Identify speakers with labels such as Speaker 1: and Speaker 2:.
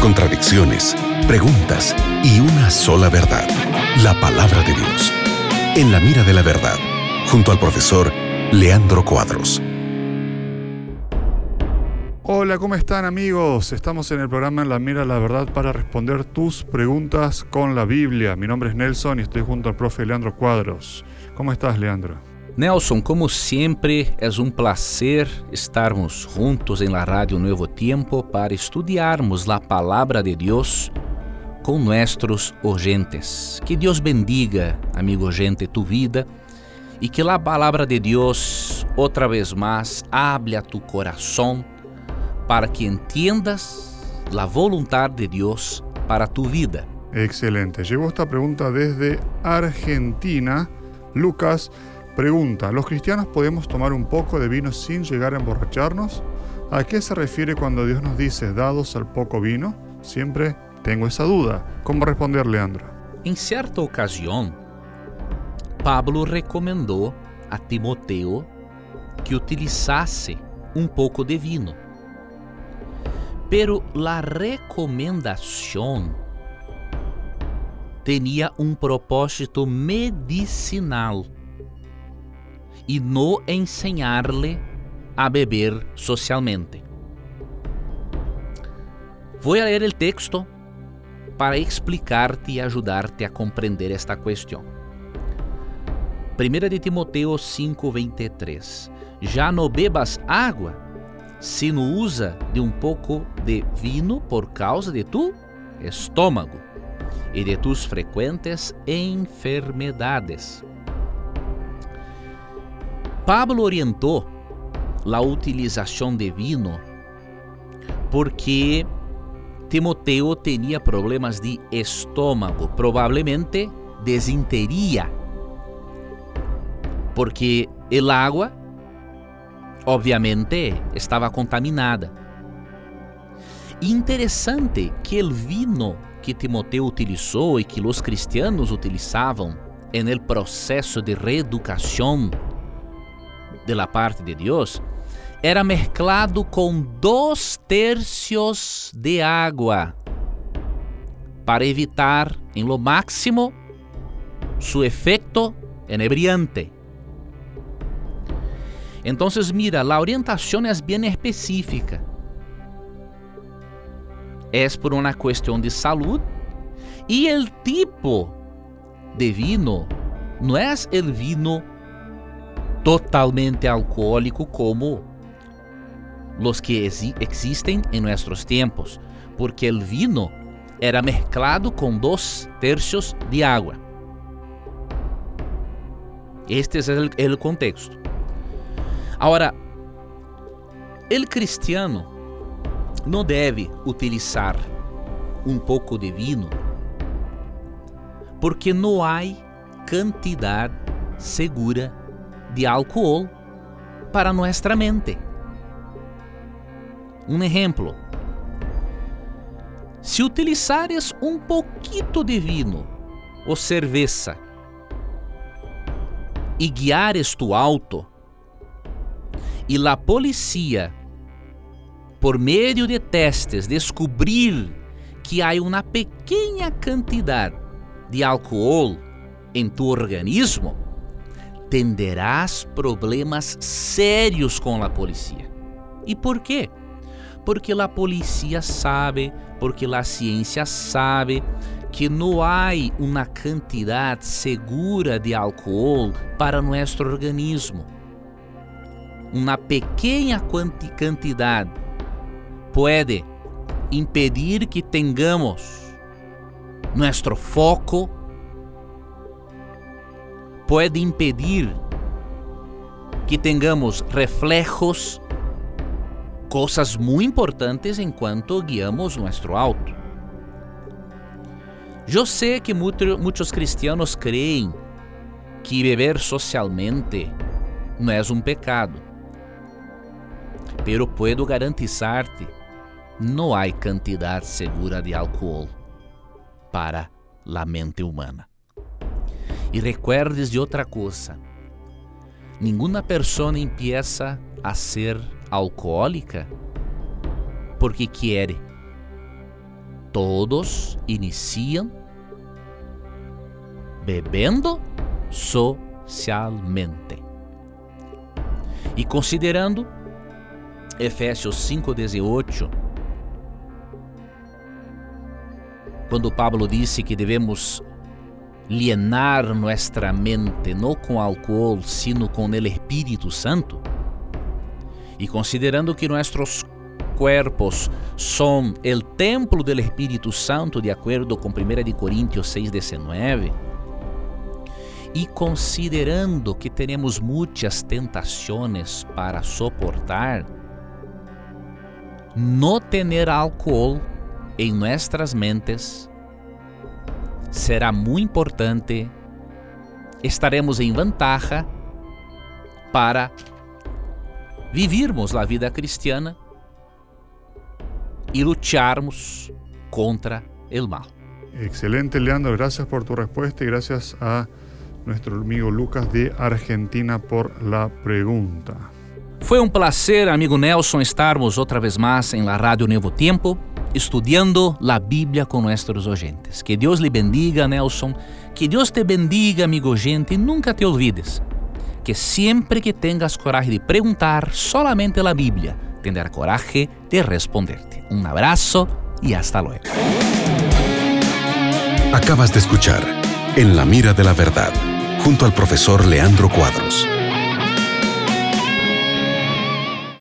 Speaker 1: contradicciones, preguntas y una sola verdad, la palabra de Dios. En la mira de la verdad, junto al profesor Leandro Cuadros.
Speaker 2: Hola, ¿cómo están amigos? Estamos en el programa En la Mira de la Verdad para responder tus preguntas con la Biblia. Mi nombre es Nelson y estoy junto al profe Leandro Cuadros. ¿Cómo estás, Leandro?
Speaker 3: Nelson, como sempre, é um prazer estarmos juntos em la Rádio Novo Tempo para estudiarmos a Palavra de Deus com nossos urgentes. Que Deus bendiga, amigo urgente, tu vida e que a Palavra de Deus, outra vez mais, hable a tu coração para que entiendas a vontade de Deus para tu vida.
Speaker 2: Excelente. Llegó esta pergunta desde Argentina. Lucas Pregunta, ¿los cristianos podemos tomar un poco de vino sin llegar a emborracharnos? ¿A qué se refiere cuando Dios nos dice dados al poco vino? Siempre tengo esa duda. ¿Cómo responder, Leandro?
Speaker 3: En cierta ocasión, Pablo recomendó a Timoteo que utilizase un poco de vino. Pero la recomendación tenía un propósito medicinal e no enseñarle a beber socialmente. Vou ler o texto para explicarte e ajudarte a compreender esta questão. 1 de Timoteo 5:23 Já no bebas água, sino usa de um pouco de vino por causa de tu estômago e de tus frequentes enfermedades Pablo orientou a utilização de vino porque Timoteo tinha problemas de estômago, provavelmente desinteria, porque el agua, obviamente, estava contaminada. Interessante que o vino que Timoteo utilizou e que os cristianos utilizavam no processo de reeducação de la parte de Deus era mezclado com dois tercios de água para evitar em lo máximo su efecto enebriante. Então, mira, a orientação é bem específica. É por uma questão de saúde e o tipo de vino não é o vino totalmente alcoólico como los que existem em nossos tempos, porque o vino era mezclado com dois tercios de água. Este é o contexto. Agora, o cristiano não deve utilizar um pouco de vino porque não há quantidade segura de álcool para nuestra mente. Um exemplo: se utilizares um pouquito de vino ou cerveja e guiares tu auto e la policía por meio de testes descobrir que há uma pequena quantidade de álcool em tu organismo, tenderás problemas sérios com a polícia. E por quê? Porque a polícia sabe, porque a ciência sabe que não há uma quantidade segura de álcool para nosso organismo. Uma pequena quantidade pode impedir que tenhamos nosso foco pode impedir que tenhamos reflejos, coisas muito importantes enquanto guiamos nosso auto. Eu sei que muitos cristianos creem que beber socialmente não é um pecado, pero puedo garantizar-te, não há quantidade segura de álcool para a mente humana. E recuerdes de outra coisa: nenhuma pessoa empieza a ser alcoólica porque quer, todos iniciam bebendo socialmente. E considerando Efésios 5:18, quando Pablo disse que devemos llenar nuestra mente não com álcool, sino com o Espírito Santo, e considerando que nossos cuerpos são o templo do Espírito Santo, de acordo com 1 Coríntios 6,19, e considerando que temos muitas tentações para soportar, não ter álcool em nossas mentes será muito importante. Estaremos em vantagem para vivirmos a vida cristiana e lucharmos contra o mal.
Speaker 2: Excelente, Leandro. Gracias por tu respuesta y gracias a nuestro amigo Lucas de Argentina por la pregunta.
Speaker 3: Foi um prazer, amigo Nelson, estarmos outra vez mais em la Rádio Novo Tempo, estudando a Bíblia com nossos oyentes. Que Deus lhe bendiga, Nelson. Que Deus te bendiga, amigo oyente, e nunca te olvides que sempre que tengas coragem de perguntar solamente a Bíblia, tendrá coragem de responderte. Um abraço e hasta luego.
Speaker 1: Acabas de escuchar En la mira de la verdad, junto al profesor Leandro Cuadros.